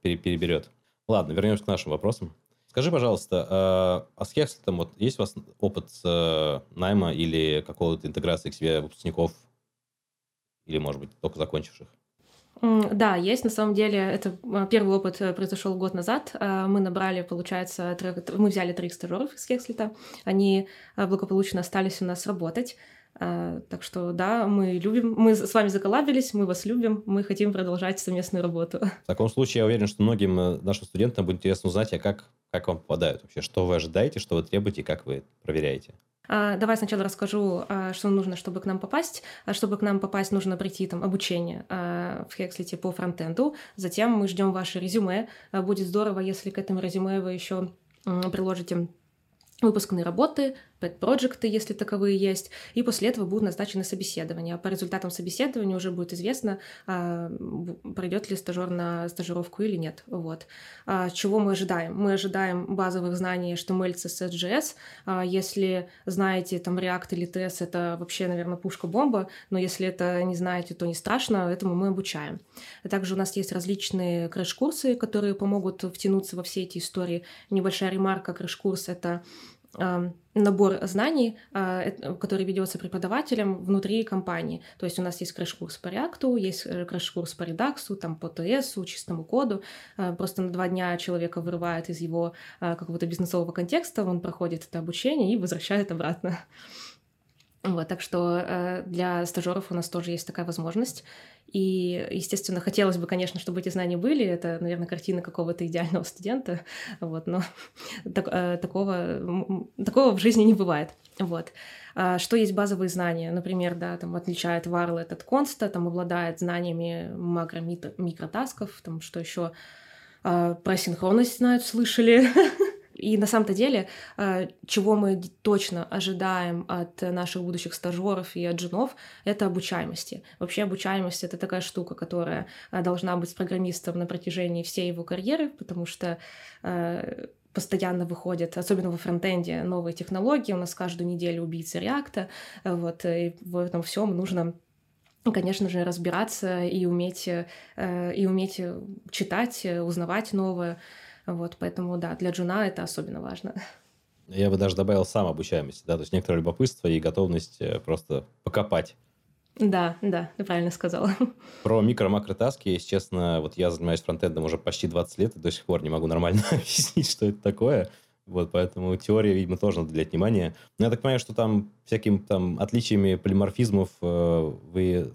переберет. Ладно, вернемся к нашим вопросам. Скажи, пожалуйста, а, а с Хекслетом вот есть у вас опыт э, найма или какого-то интеграции к себе выпускников? Или, может быть, только закончивших? Да, есть. На самом деле, это а, первый опыт э, произошел год назад. Мы набрали, получается, мы взяли три стажеров из Хекслета. Они благополучно остались у нас работать. А, так что да, мы любим, мы с вами заколабились, мы вас любим, мы хотим продолжать совместную работу. [LAUGHS] В таком случае я уверен, что многим э, нашим студентам будет интересно узнать, а как, как вам попадают вообще, что вы ожидаете, что вы требуете, как вы проверяете. А, давай сначала расскажу, а, что нужно, чтобы к нам попасть. Чтобы к нам попасть, нужно пройти там обучение в Хекслите по фронтенду. Затем мы ждем ваше резюме. Будет здорово, если к этому резюме вы еще приложите выпускные работы, пэт-проекты, если таковые есть, и после этого будут назначены собеседования. По результатам собеседования уже будет известно, а, пройдет ли стажер на стажировку или нет. Вот. А, чего мы ожидаем? Мы ожидаем базовых знаний HTML, CSS, JS. А, если знаете там React или TS, это вообще, наверное, пушка-бомба, но если это не знаете, то не страшно, этому мы обучаем. Также у нас есть различные крэш-курсы, которые помогут втянуться во все эти истории. Небольшая ремарка, крэш-курс — это набор знаний, а, который ведется преподавателем внутри компании. То есть у нас есть крэш-курс по React, есть э, крэш-курс по Redux, там, по TS, чистому коду. А, просто на два дня человека вырывает из его а, какого-то бизнесового контекста, он проходит это обучение и возвращает обратно. Вот, так что э, для стажеров у нас тоже есть такая возможность. И, естественно, хотелось бы, конечно, чтобы эти знания были. Это, наверное, картина какого-то идеального студента. Вот, но [LAUGHS] так, э, такого, такого в жизни не бывает. Вот. А что есть базовые знания? Например, да, там отличает Varlet от Consta, там обладает знаниями макро-микротасков, там что еще а, про синхронность знают, слышали. [LAUGHS] И на самом-то деле, э, чего мы точно ожидаем от наших будущих стажеров и от джунов, это обучаемости. Вообще обучаемость — это такая штука, которая э, должна быть с программистом на протяжении всей его карьеры, потому что э, постоянно выходят, особенно во фронтенде, новые технологии. У нас каждую неделю убийцы реакта. Вот, и в этом всем нужно конечно же, разбираться и уметь, и уметь читать, узнавать новое. Вот, поэтому, да, для джуна это особенно важно. Я бы даже добавил сам обучаемость, да, то есть некоторое любопытство и готовность э, просто покопать. Да, да, ты правильно сказал. [LAUGHS] Про микро-макротаски, если честно, вот я занимаюсь фронтендом уже почти 20 лет и до сих пор не могу нормально [LAUGHS] объяснить, что это такое. Вот, поэтому теория, видимо, тоже надо уделять внимание. Но я так понимаю, что там всякими там отличиями полиморфизмов э, вы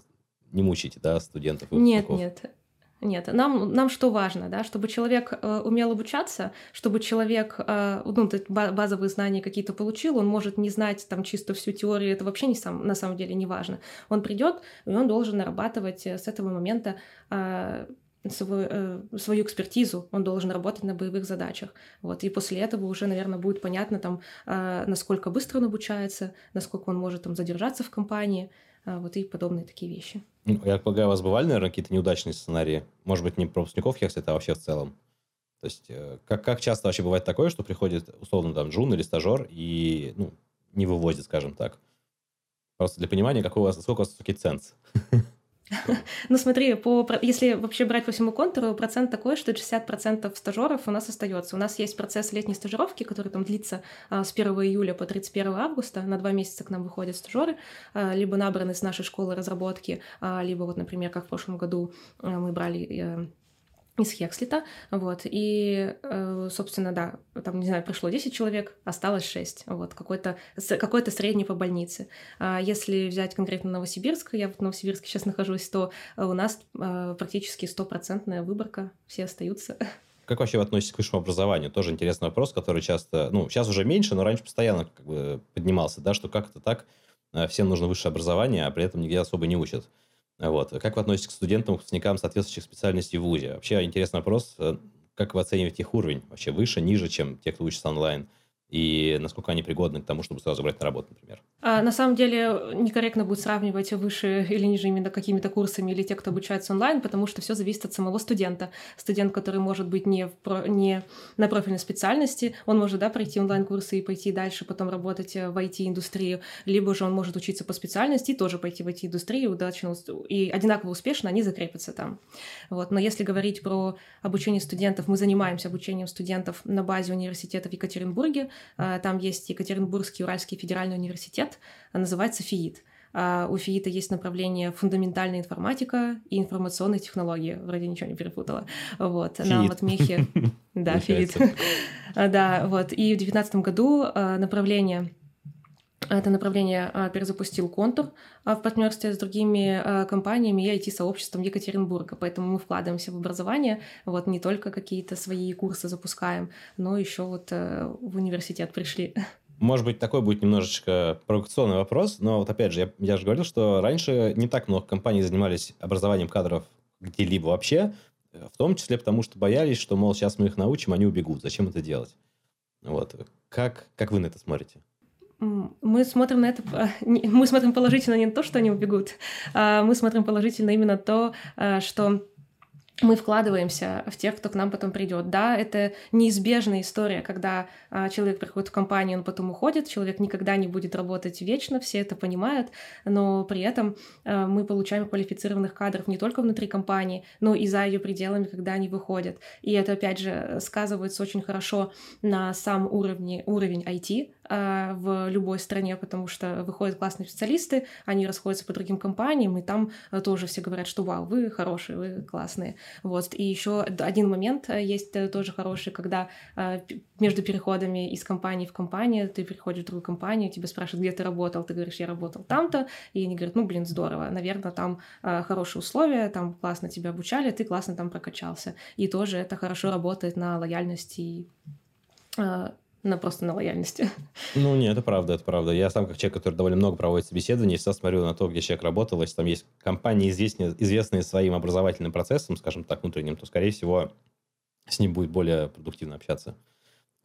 не мучите, да, студентов? Нет, нет. Нет, нам, нам что важно, да, чтобы человек э, умел обучаться, чтобы человек, э, ну, базовые знания какие-то получил, он может не знать там чисто всю теорию, это вообще не сам, на самом деле не важно. Он придет, и он должен нарабатывать э, с этого момента э, свою, э, свою экспертизу, он должен работать на боевых задачах. Вот, и после этого уже, наверное, будет понятно, там, э, насколько быстро он обучается, насколько он может там задержаться в компании, э, вот, и подобные такие вещи. Ну, я полагаю, у вас бывали, наверное, какие-то неудачные сценарии? Может быть, не про выпускников Хекслита, а вообще в целом? То есть, э, как, как часто вообще бывает такое, что приходит, условно, там, джун или стажер и, ну, не вывозит, скажем так? Просто для понимания, какой у вас, сколько у вас высокий ценз. [LAUGHS] [LAUGHS] Ну смотри, по, если вообще брать по всему контуру, процент такой, что 60% стажеров у нас остается. У нас есть процесс летней стажировки, который там длится а, с 1 июля по 31 августа. На два месяца к нам выходят стажеры, а, либо набраны с нашей школы разработки, а, либо вот, например, как в прошлом году мы брали э, из Хекслита, вот, и, э, собственно, да, там, не знаю, пришло 10 человек, осталось 6, вот, какой-то какой средний по больнице. А если взять конкретно Новосибирск, я в Новосибирске сейчас нахожусь, то у нас э, практически стопроцентная выборка, все остаются. [LAUGHS] Как вообще вы относитесь к высшему образованию? Тоже интересный вопрос, который часто, ну, сейчас уже меньше, но раньше постоянно как бы поднимался, да, что как это так, э, всем нужно высшее образование, а при этом нигде особо не учат. Вот. Как вы относитесь к студентам, выпускникам соответствующих специальностей в ВУЗе? Вообще интересный вопрос, э, как вы оцениваете их уровень? Вообще выше, ниже, чем те, кто учится онлайн? И насколько они пригодны к тому, чтобы сразу брать на работу, например? А, на самом деле некорректно будет сравнивать выше или ниже именно какими-то курсами или те, кто обучается онлайн, потому что все зависит от самого студента. Студент, который может быть не, в не на профильной специальности, он может да, пройти онлайн-курсы и пойти дальше, потом работать э, в IT-индустрию, либо же он может учиться по специальности и тоже пойти в IT-индустрию удачно и одинаково успешно они закрепятся там. Вот. Но если говорить про обучение студентов, мы занимаемся обучением студентов на базе университета в Екатеринбурге, там есть Екатеринбургский Уральский федеральный университет, а, называется ФИИТ. А, у ФИИТа есть направление фундаментальная информатика и информационные технологии. Вроде ничего не перепутала. Вот. Фиит. На Матмехе. [LAUGHS] Да, ФИИТ. [LAUGHS] Да, вот. И в 2019 году направление это направление а, перезапустил контур а, в партнерстве с другими а, компаниями и IT-сообществом Екатеринбурга. Поэтому мы вкладываемся в образование, вот не только какие-то свои курсы запускаем, но еще вот э, в университет пришли. Может быть, такой будет немножечко провокационный вопрос, но вот опять же, я, я же говорил, что раньше не так много компаний занимались образованием кадров где-либо вообще, в том числе потому, что боялись, что, мол, сейчас мы их научим, они убегут. Зачем это делать? Вот. Как, как вы на это смотрите? Мы смотрим на это, [LAUGHS] мы смотрим положительно не на то, что они убегут, а мы смотрим положительно именно то, а, что мы вкладываемся в тех, кто к нам потом придет. Да, это неизбежная история, когда а, человек приходит в компанию, он потом уходит, человек никогда не будет работать вечно, все это понимают, но при этом а, мы получаем квалифицированных кадров не только внутри компании, но и за ее пределами, когда они выходят. И это, опять же, сказывается очень хорошо на сам уровне, уровень IT, а, в любой стране, потому что выходят классные специалисты, они расходятся по другим компаниям, и там а, тоже все говорят, что вау, вы хорошие, вы классные. Вот. И еще один момент а, есть э, тоже хороший, когда между переходами из компании в компанию ты переходишь в другую компанию, тебя спрашивают, где ты работал, ты говоришь, я работал там-то, и они говорят, ну, блин, здорово, наверное, там хорошие условия, там классно тебя обучали, ты классно там прокачался. И тоже это хорошо работает на лояльности и на просто на лояльности. [LAUGHS] Ну, нет, это правда, это правда. Я сам, как человек, который довольно много проводит собеседований, всегда смотрю на то, где человек работал. Если там есть компании, известные, известные своим образовательным процессом, скажем так, внутренним, то, скорее всего, с ним будет более продуктивно общаться.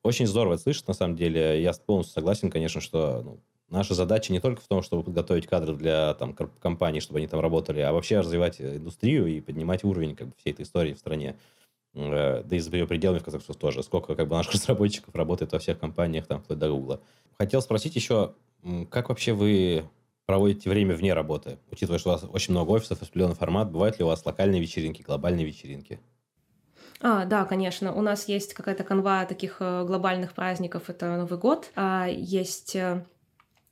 Очень здорово это слышать, на самом деле. Я полностью согласен, конечно, что ну, наша задача не только в том, чтобы подготовить кадры для там, компаний, чтобы они там работали, а вообще развивать индустрию и поднимать уровень как бы, всей этой истории в стране. Э, да и за ее пределами, в конце тоже. Сколько как бы наших разработчиков работает во всех компаниях, там, вплоть до Гугла. Хотел спросить еще, как вообще вы проводите время вне работы? Учитывая, что у вас очень много офисов, определенный формат, бывают ли у вас локальные вечеринки, глобальные вечеринки? А, да, конечно. У нас есть какая-то канва таких э, глобальных праздников. Это Новый год. А, есть Э,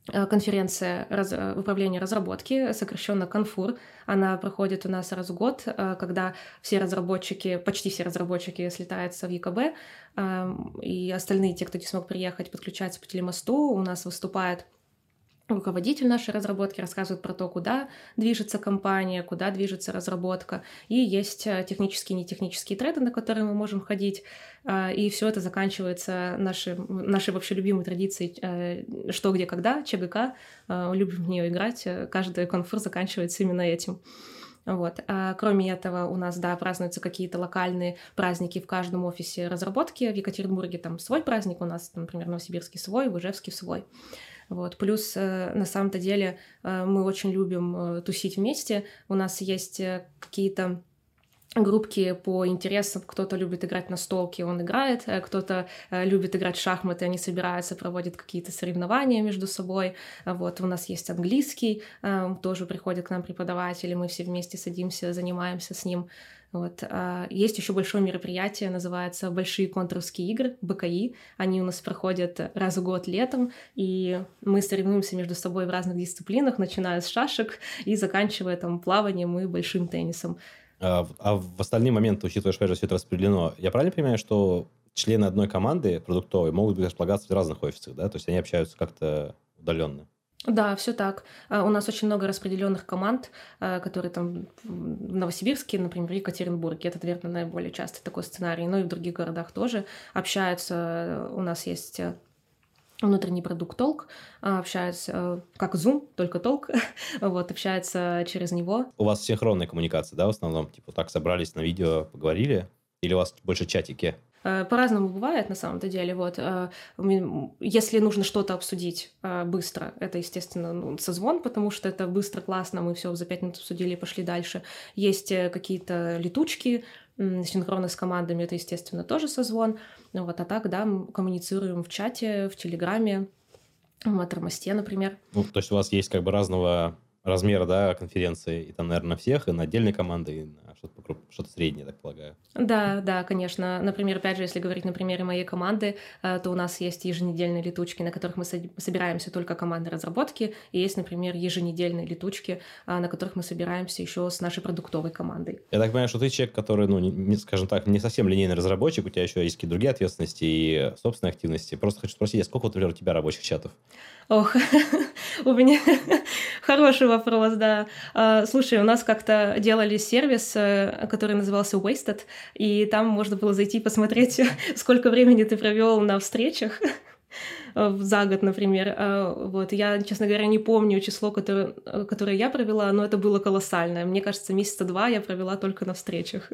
конференция раз, э, управления разработки, сокращенно Конфур. Она проходит у нас раз в год, э, когда все разработчики, почти все разработчики слетаются в ЕКБ, эм, и остальные, те, кто не смог приехать, подключаются по телемосту. У нас выступает руководитель нашей разработки рассказывает про то, куда движется компания, куда движется разработка. И есть э, технические и нетехнические треды, на которые мы можем ходить. Э, и все это заканчивается нашей, нашей вообще любимой традицией э, «что, где, когда», ЧГК. Любим в нее играть. Каждый конфур заканчивается именно этим. Вот. А кроме этого, у нас, да, празднуются какие-то локальные праздники в каждом офисе разработки. В Екатеринбурге там свой праздник, у нас, например, Новосибирский свой, в Ижевске свой. Вот. Плюс, э, на самом-то деле, э, мы очень любим э, тусить вместе. У нас есть какие-то группки по интересам. Кто-то любит играть на столке, он играет, кто-то любит играть в шахматы, они собираются, проводят какие-то соревнования между собой. Вот у нас есть английский, тоже приходят к нам преподаватели, мы все вместе садимся, занимаемся с ним. Вот. Есть еще большое мероприятие, называется «Большие контуровские игры», БКИ. Они у нас проходят раз в год летом, и мы соревнуемся между собой в разных дисциплинах, начиная с шашек и заканчивая там плаванием и большим теннисом. А, а в остальные моменты, учитывая, что все это распределено, я правильно понимаю, что члены одной команды продуктовой могут располагаться в разных офисах, да? То есть они общаются как-то удаленно? Да, все так. А, у нас очень много распределенных команд, а, которые там в Новосибирске, например, в Екатеринбурге. Это, наверное, наиболее частый такой сценарий. Но и в других городах тоже общаются. У нас есть э, внутренний продукт толк, а, общается э, как Zoom, только толк, [LAUGHS] вот, общается через него. У вас синхронная коммуникация, да, в основном? Типа так собрались на видео, поговорили? Или у вас больше чатики? Э, по-разному бывает, на самом-то деле. Вот, э, если нужно что-то обсудить быстро, это, естественно, ну, созвон, потому что это быстро, классно, мы все за пять минут обсудили и пошли дальше. Есть какие-то летучки, синхронно с командами, это, естественно, тоже созвон. Вот, а так, да, коммуницируем в чате, в Телеграме, в Маттермосте, например. Ну, то есть у вас есть как бы разного размера, да, конференции, и там, наверное, на всех, и на отдельной команды, и на что-то, что-то среднее, так полагаю. Да, да, конечно. Например, опять же, если говорить на примере моей команды, э, то у нас есть еженедельные летучки, на которых мы собираемся только команды разработки, и есть, например, еженедельные летучки, э, на которых мы собираемся еще с нашей продуктовой командой. Я так понимаю, что ты человек, который, ну, не, скажем так, не совсем линейный разработчик, у тебя еще есть какие-то другие ответственности и собственные активности. Просто хочу спросить, а сколько, например, у тебя рабочих чатов? Ох, [LAUGHS] у меня [LAUGHS] хороший вопрос, да. А, слушай, у нас как-то делали сервис, э, который назывался Wasted, и там можно было зайти посмотреть, [LAUGHS] сколько времени ты провел на встречах за год, например. А, вот. Я, честно говоря, не помню число, которое, которое я провела, но это было колоссальное. Мне кажется, месяца два я провела только на встречах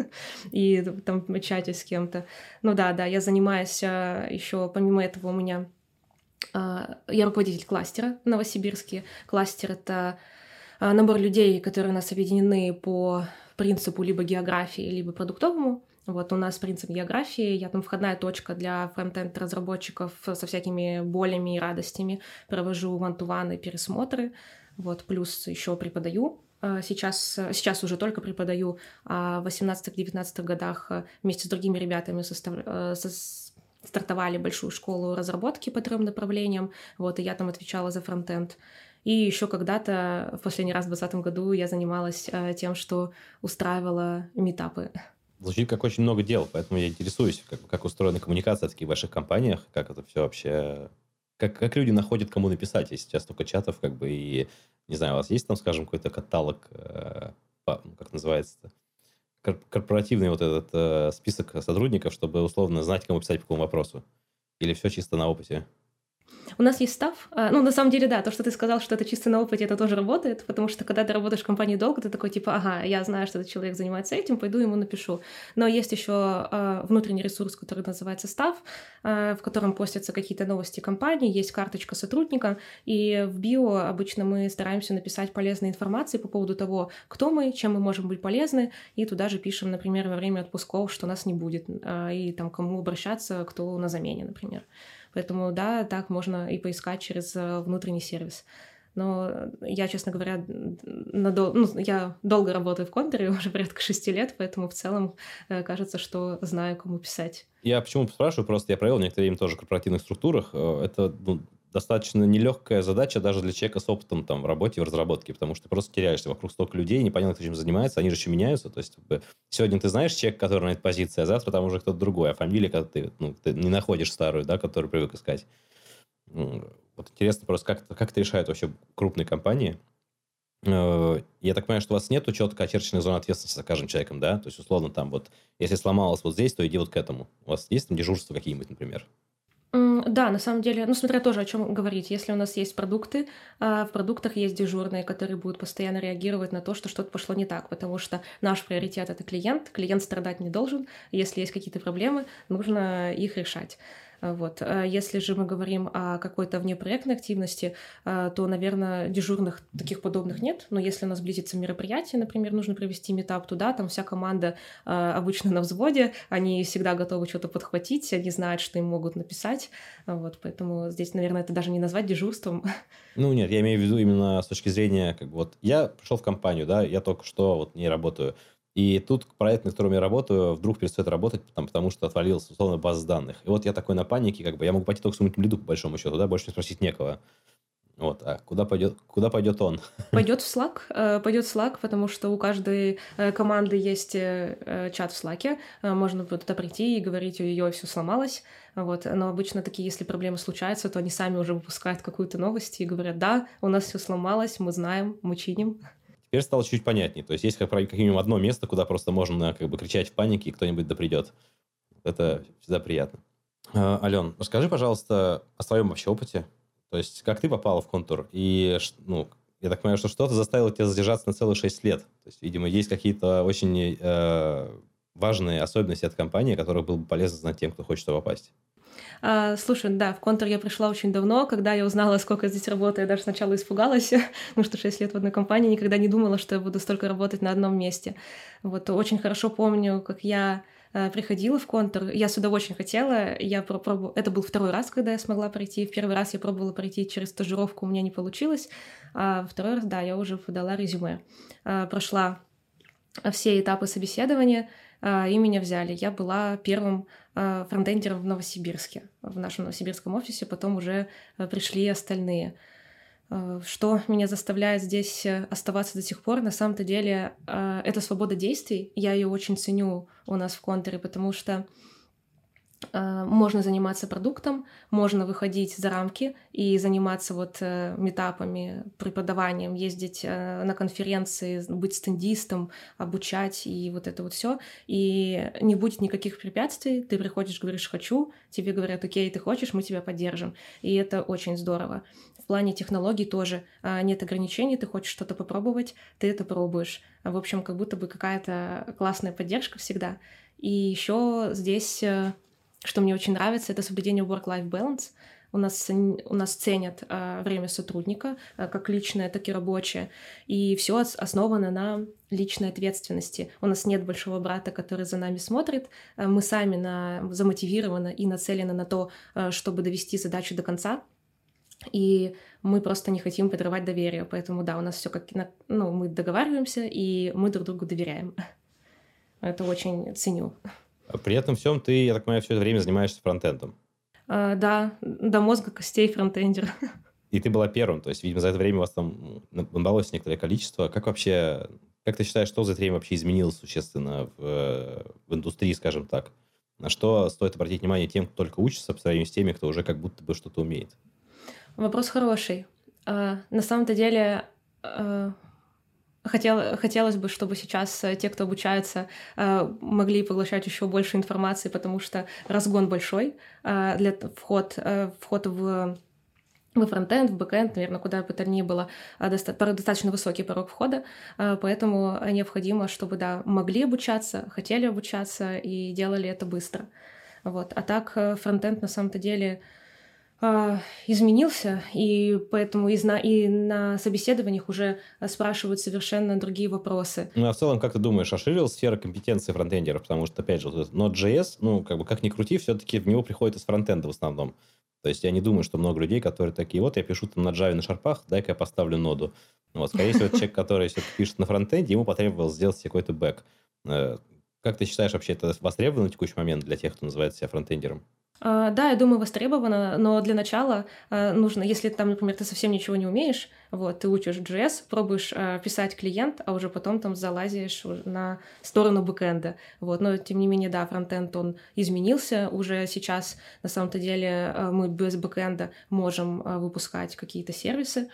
и там чате с кем-то. Ну да, да, я занимаюсь а, еще, помимо этого у меня я руководитель кластера в Новосибирске. Кластер — это а, набор людей, которые у нас объединены по принципу либо географии, либо продуктовому. Вот у нас принцип географии, я там входная точка для фронтенд разработчиков со всякими болями и радостями. Провожу ван-ту-ваны, пересмотры, вот, плюс еще преподаю. А, сейчас, сейчас уже только преподаю, а в 18-19 годах вместе с другими ребятами состав, стартовали большую школу разработки по трем направлениям, вот, и я там отвечала за фронтенд. И еще когда-то, в последний раз в 2020 году, я занималась э, тем, что устраивала метапы. Звучит как очень много дел, поэтому я интересуюсь, как, как устроена коммуникация в таких больших компаниях, как это все вообще... Как, как люди находят, кому написать, если сейчас только чатов, как бы, и, не знаю, у вас есть там, скажем, какой-то каталог, э, по, как называется-то, корпоративный вот этот э, список сотрудников, чтобы условно знать, кому писать по какому вопросу? Или все чисто на опыте? У нас есть став. А, ну, на самом деле, да, то, что ты сказал, что это чисто на опыте, это тоже работает, потому что когда ты работаешь в компании долго, ты такой, типа, ага, я знаю, что этот человек занимается этим, пойду ему напишу. Но есть еще э, внутренний ресурс, который называется став, э, в котором постятся какие-то новости компании, есть карточка сотрудника, и в био обычно мы стараемся написать полезной информации по поводу того, кто мы, чем мы можем быть полезны, и туда же пишем, например, во время отпусков, что нас не будет, и там кому обращаться, кто на замене, например. Поэтому да, так можно и поискать через э, внутренний сервис. Но я, честно говоря, надол... ну, я долго работаю в контуре, [LAUGHS] уже порядка шести лет, поэтому в целом э, кажется, что знаю, кому писать. Я почему спрашиваю, просто я провел некоторое время тоже в корпоративных структурах. Э, это ну, достаточно нелегкая задача даже для человека с опытом там, в работе, в разработке, потому что ты просто теряешься вокруг столько людей, непонятно, кто чем занимается, они же еще меняются. То есть сегодня ты знаешь человека, который на этой позиции, а завтра там уже кто-то другой, а фамилия, когда ты, ну, ты не находишь старую, да, которую привык искать. Вот интересно просто, как, как это решают вообще крупные компании. Э, я так понимаю, что у вас нет четко очерченной зоны ответственности за каждым человеком, да? То есть, условно, там вот, если сломалось вот здесь, то иди вот к этому. У вас есть там дежурство какие-нибудь, например? Да, на самом деле, ну, смотря тоже о чем говорить. Если у нас есть продукты, а в продуктах есть дежурные, которые будут постоянно реагировать на то, что что-то пошло не так, потому что наш приоритет — это клиент, клиент страдать не должен, если есть какие-то проблемы, нужно их решать. Вот. А если же мы говорим о какой-то внепроектной активности, а, то, наверное, дежурных таких подобных нет. Но если у нас близится мероприятие, например, нужно провести метап туда, там вся команда а, обычно на взводе, они всегда готовы что-то подхватить, они знают, что им могут написать. Вот. Поэтому здесь, наверное, это даже не назвать дежурством. [LAUGHS] Ну нет, я имею в виду именно с точки зрения, как вот я пришел в компанию, да, я только что вот не работаю. И тут проект, на котором я работаю, вдруг перестает работать, там, потому что отвалилась, условно, база данных. И вот я такой на панике, как бы, я могу пойти только к своему лиду, по большому счету, да, больше спросить некого. Вот, а куда пойдет, куда пойдет он? [LAUGHS] Пойдет в Slack, э, пойдет в Slack, потому что у каждой э, команды есть э, чат в Slack, можно туда прийти и говорить, у ее все сломалось, вот, но обычно такие, если проблемы случаются, то они сами уже выпускают какую-то новость и говорят, да, у нас все сломалось, мы знаем, мы чиним. Теперь стало чуть понятнее. То есть есть как, как минимум одно место, куда просто можно как бы кричать в панике, и кто-нибудь да придет. Это всегда приятно. А, Ален, расскажи, пожалуйста, о своем вообще опыте. То есть как ты попала в контур? И, ну, я так понимаю, что что-то заставило тебя задержаться на целых 6 лет. То есть, видимо, есть какие-то очень э, важные особенности от компании, которых было бы полезно знать тем, кто хочет попасть. А, слушай, да, в контур я пришла очень давно. Когда я узнала, сколько здесь работаю, я даже сначала испугалась, потому [LAUGHS] что 6 лет в одной компании, никогда не думала, что я буду столько работать на одном месте. Вот очень хорошо помню, как я э, приходила в контур. Я сюда очень хотела. Я пробовала... Это был второй раз, когда я смогла пройти. В первый раз я пробовала пройти через стажировку, у меня не получилось. А второй раз, да, я уже подала резюме. А, прошла все этапы собеседования, а, и меня взяли. Я была первым фронтендером в Новосибирске, в нашем новосибирском офисе, потом уже а, пришли остальные. Что меня заставляет здесь э, оставаться до сих пор, на самом-то деле, это свобода действий. Я ее очень ценю у нас в контуре, потому что Э, можно заниматься продуктом, можно выходить за рамки и заниматься вот э, метапами, преподаванием, ездить э, на конференции, быть стендистом, обучать и вот это вот все. И не будет никаких препятствий, ты приходишь, говоришь «хочу», тебе говорят «окей, ты хочешь, мы тебя поддержим». И это очень здорово. В плане технологий тоже нет ограничений, ты хочешь что-то попробовать, ты это пробуешь. В общем, как будто бы какая-то классная поддержка всегда. И еще здесь что мне очень нравится, это соблюдение work-life balance. У нас, у нас ценят э, время сотрудника, э, как личное, так и рабочее. И все основано на личной ответственности. У нас нет большого брата, который за нами смотрит. Э, мы сами на, замотивированы и нацелены на то, э, чтобы довести задачу до конца. И мы просто не хотим подрывать доверие. Поэтому да, у нас все как ну, мы договариваемся, и мы друг другу доверяем. [LAUGHS] Это очень ценю. При этом всем ты, я так понимаю, все это время занимаешься фронтендом. А, да, до мозга костей фронтендер. И ты была первым, то есть, видимо, за это время у вас там набралось некоторое количество. Как вообще, как ты считаешь, что за это время вообще изменилось существенно в, в индустрии, скажем так? На что стоит обратить внимание тем, кто только учится, по сравнению с теми, кто уже как будто бы что-то умеет? Вопрос хороший. А, на самом-то деле а, Хотел, хотелось бы, чтобы сейчас э, те, кто обучается, э, могли поглощать еще больше информации, потому что разгон большой э, для вход, вход в во фронтенд, в бэкенд, наверное, куда бы то ни было, достаточно высокий порог входа, поэтому необходимо, чтобы, да, могли обучаться, хотели обучаться и делали это быстро. Вот. А так фронтенд на самом-то деле а, изменился, и поэтому и на, и на собеседованиях уже спрашивают совершенно другие вопросы. Ну, а в целом, как ты думаешь, расширилась сфера компетенции фронтендеров? Потому что, опять же, вот Node.js, ну, как бы, как ни крути, все-таки в него приходит из фронтенда в основном. То есть я не думаю, что много людей, которые такие, вот я пишу там на Java на шарпах, дай-ка я поставлю ноду. Вот, скорее всего, человек, который все-таки пишет на фронтенде, ему потребовалось сделать какой-то бэк. Э, как ты считаешь, вообще это востребовано на текущий момент для тех, кто называет себя фронтендером? А, да, я думаю, востребовано, но для начала а, нужно, если там, например, ты совсем ничего не умеешь, вот, ты учишь JS, пробуешь а, писать клиент, а уже потом там залазишь на сторону бэкэнда, вот, но тем не менее, да, фронтенд, он изменился, уже сейчас, на самом-то деле, мы без бэкэнда можем выпускать какие-то сервисы,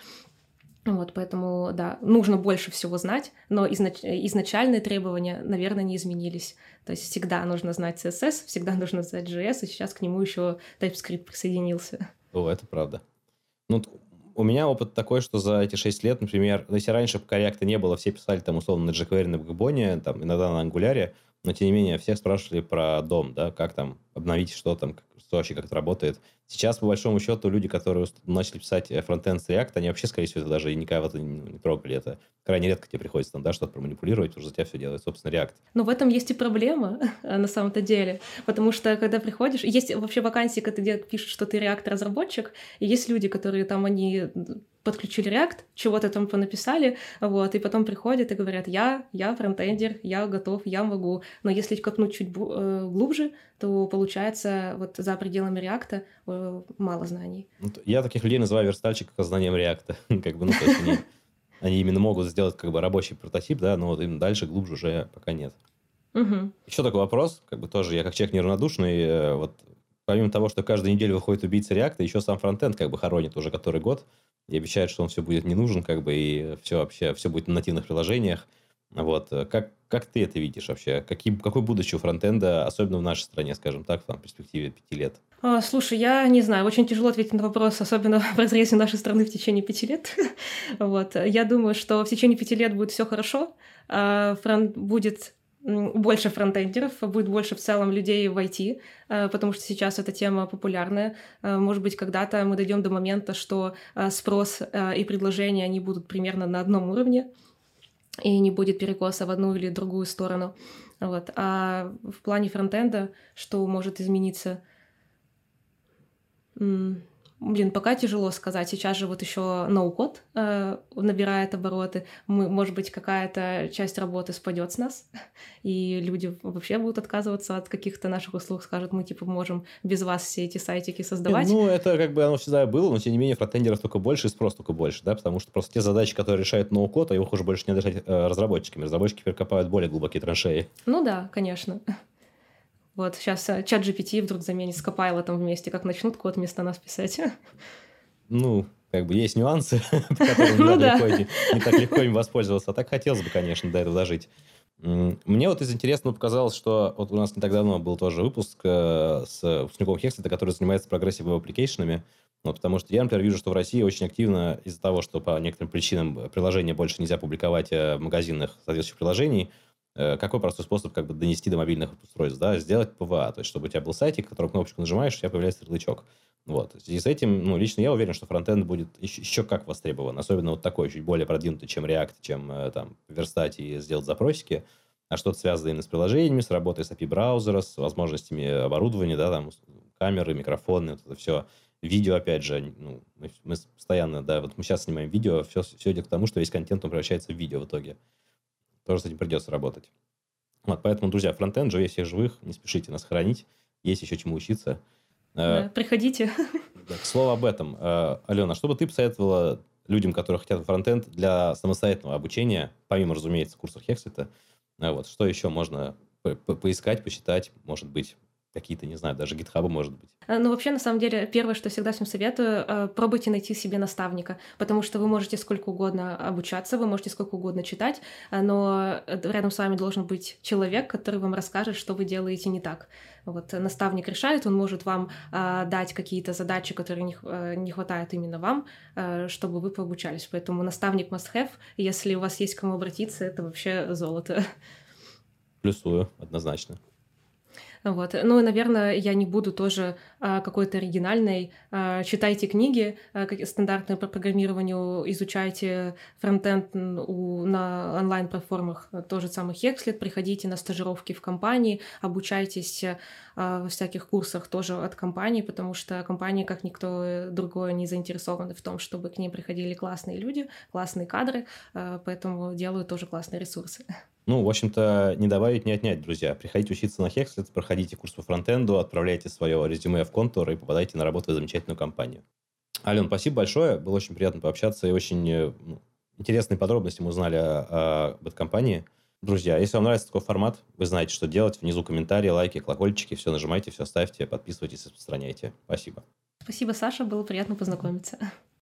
Вот, поэтому, да, нужно больше всего знать, но изнач... изначальные требования, наверное, не изменились. То есть всегда нужно знать CSS, всегда нужно знать JS, и сейчас к нему еще TypeScript присоединился. О, это правда. Ну, у меня опыт такой, что за эти 6 лет, например, ну, если раньше React не было, все писали там условно на jQuery, на Backbone, там иногда на Angular, но тем не менее всех спрашивали про дом, да, как там обновить, что там, что вообще как это работает. Сейчас, по большому счету, люди, которые начали писать э, фронтенд с React, они вообще, скорее всего, это даже никогда в это не, трогали. Это крайне редко тебе приходится там, да, что-то проманипулировать, потому что за тебя все делает, собственно, React. Но в этом есть и проблема, [LAUGHS] на самом-то деле. Потому что, когда приходишь... Есть вообще вакансии, когда пишут, что ты React-разработчик, и есть люди, которые там, они подключили React, чего-то там понаписали, вот, и потом приходят и говорят, я, я фронтендер, я готов, я могу. Но если копнуть чуть э, глубже, то получается вот за пределами React э, мало знаний. Ну, я таких людей называю верстальщиков со знанием React. [LAUGHS] как бы, ну, то есть они, [LAUGHS] они именно могут сделать как бы рабочий прототип, да, но вот им дальше глубже уже пока нет. Угу. Еще такой вопрос, как бы тоже я как человек неравнодушный, э, вот помимо того, что каждую неделю выходит убийца реакта, еще сам фронтенд как бы хоронит уже который год и обещает, что он все будет не нужен, как бы, и все вообще, все будет на нативных приложениях. Вот. Как, как ты это видишь вообще? Какие, какое будущее у фронтенда, особенно в нашей стране, скажем так, в перспективе пяти лет? А, слушай, я не знаю, очень тяжело ответить на вопрос, особенно [LAUGHS] в разрезе нашей страны в течение пяти лет. [LAUGHS] вот. Я думаю, что в течение пяти лет будет все хорошо, а будет больше фронтендеров, будет больше в целом людей в IT, э, потому что сейчас эта тема популярная. Э, может быть, когда-то мы дойдем до момента, что э, спрос и предложение, они будут примерно на одном уровне, и не будет перекоса в одну или другую сторону. Вот. А в плане фронтенда, что может измениться? Блин, пока тяжело сказать. Сейчас же вот еще ноу-код э, набирает обороты. Мы, может быть, какая-то часть работы спадет с нас, и люди вообще будут отказываться от каких-то наших услуг, скажут, мы типа можем без вас все эти сайтики создавать. Ну, это как бы оно всегда было, но тем не менее фронтендеров только больше и спрос только больше, да, потому что просто те задачи, которые решает no-code, а его уже больше не решать э, разработчиками. Разработчики теперь копают более глубокие траншеи. Ну да, конечно. Вот сейчас э, ChatGPT вдруг заменит с Copilot вместе, как начнут код вместо нас писать. Ну, как бы есть нюансы, [LAUGHS] [LAUGHS] которыми ну, не, так легко им воспользоваться. А так хотелось бы, конечно, до этого дожить. Мне вот из интересного показалось, что вот у нас не так давно был тоже выпуск э, с выпускником Хекслета, который занимается прогрессивными аппликейшенами. Вот, потому что я, например, вижу, что в России очень активно из-за того, что по некоторым причинам приложения больше нельзя публиковать э, в магазинах соответствующих приложений, какой простой способ как бы донести до мобильных устройств, да, сделать PWA, то есть чтобы у тебя был сайтик, в котором кнопочку нажимаешь, у тебя появляется ярлычок. Вот. И с этим, ну, лично я уверен, что фронтенд будет еще, еще как востребован, особенно вот такой, чуть более продвинутый, чем React, чем э, там верстать и сделать запросики, а что-то связанное именно с приложениями, с работой с API браузера, с возможностями оборудования, да, там, камеры, микрофоны, вот это все. Видео, опять же, ну, мы, мы постоянно, да, вот мы сейчас снимаем видео, все, все идет к тому, что весь контент он превращается в видео в итоге тоже с этим придется работать. Вот, поэтому, друзья, фронтенд живее всех живых, не спешите нас хранить, есть еще чему учиться. Э, да, приходите. К слову об этом, э, Алена, что бы ты посоветовала людям, которые хотят фронтенд для самостоятельного обучения, помимо, разумеется, курсов Хексета, э, вот, что еще можно поискать, посчитать, может быть, какие-то, не знаю, даже гитхабы, может быть. Э, ну, вообще, на самом деле, первое, что всегда всем советую, э, пробуйте найти себе наставника, потому что вы можете сколько угодно обучаться, вы можете сколько угодно читать, э, но рядом с вами должен быть человек, который вам расскажет, что вы делаете не так. Вот наставник решает, он может вам э, дать какие-то задачи, которые не, э, не хватает именно вам, э, чтобы вы пообучались. Поэтому наставник must have. Если у вас есть к кому обратиться, это вообще золото. Плюсую, однозначно. Вот. Ну и, наверное, я не буду тоже а, какой-то оригинальной. А, читайте книги а, стандартные по программированию, изучайте фронтенд у, на онлайн-платформах, тот же самый Hexlet, приходите на стажировки в компании, обучайтесь а, во всяких курсах тоже от компании, потому что компании, как никто другой, не заинтересованы в том, чтобы к ним приходили классные люди, классные кадры, а, поэтому делают тоже классные ресурсы. Ну, в общем-то, не добавить, не отнять, друзья. Приходите учиться на Hexlet, проходите курс по фронтенду, отправляйте свое резюме в контур и попадайте на работу в замечательную компанию. Ален, спасибо большое. Было очень приятно пообщаться и очень э, ну, интересные подробности мы узнали об этой компании. Друзья, если вам нравится такой формат, вы знаете, что делать. Внизу комментарии, лайки, колокольчики. Все нажимайте, все ставьте, подписывайтесь, распространяйте. Спасибо. Спасибо, Саша. Было приятно познакомиться.